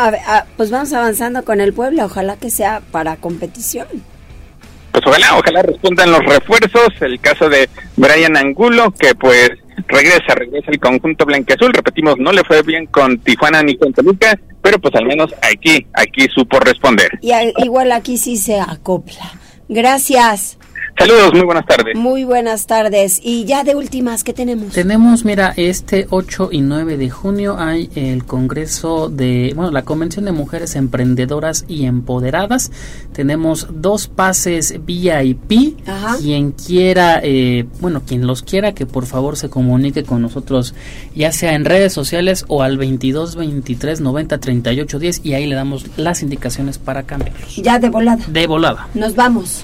Speaker 1: pues vamos avanzando con el Puebla, ojalá que sea para competición
Speaker 21: pues ojalá, ojalá respondan los refuerzos. El caso de Brian Angulo, que pues regresa, regresa el conjunto blanqueazul. Repetimos, no le fue bien con Tijuana ni con Toluca, pero pues al menos aquí, aquí supo responder.
Speaker 1: Y igual aquí sí se acopla. Gracias.
Speaker 21: Saludos, muy buenas tardes.
Speaker 1: Muy buenas tardes. Y ya de últimas, ¿qué tenemos?
Speaker 2: Tenemos, mira, este 8 y 9 de junio hay el Congreso de, bueno, la Convención de Mujeres Emprendedoras y Empoderadas. Tenemos dos pases VIP. Ajá. Quien quiera, eh, bueno, quien los quiera, que por favor se comunique con nosotros, ya sea en redes sociales o al 22 23 90 38 10 y ahí le damos las indicaciones para cambiarlos.
Speaker 1: Ya de volada.
Speaker 2: De volada.
Speaker 1: Nos vamos.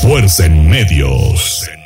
Speaker 3: Fuerza en medios.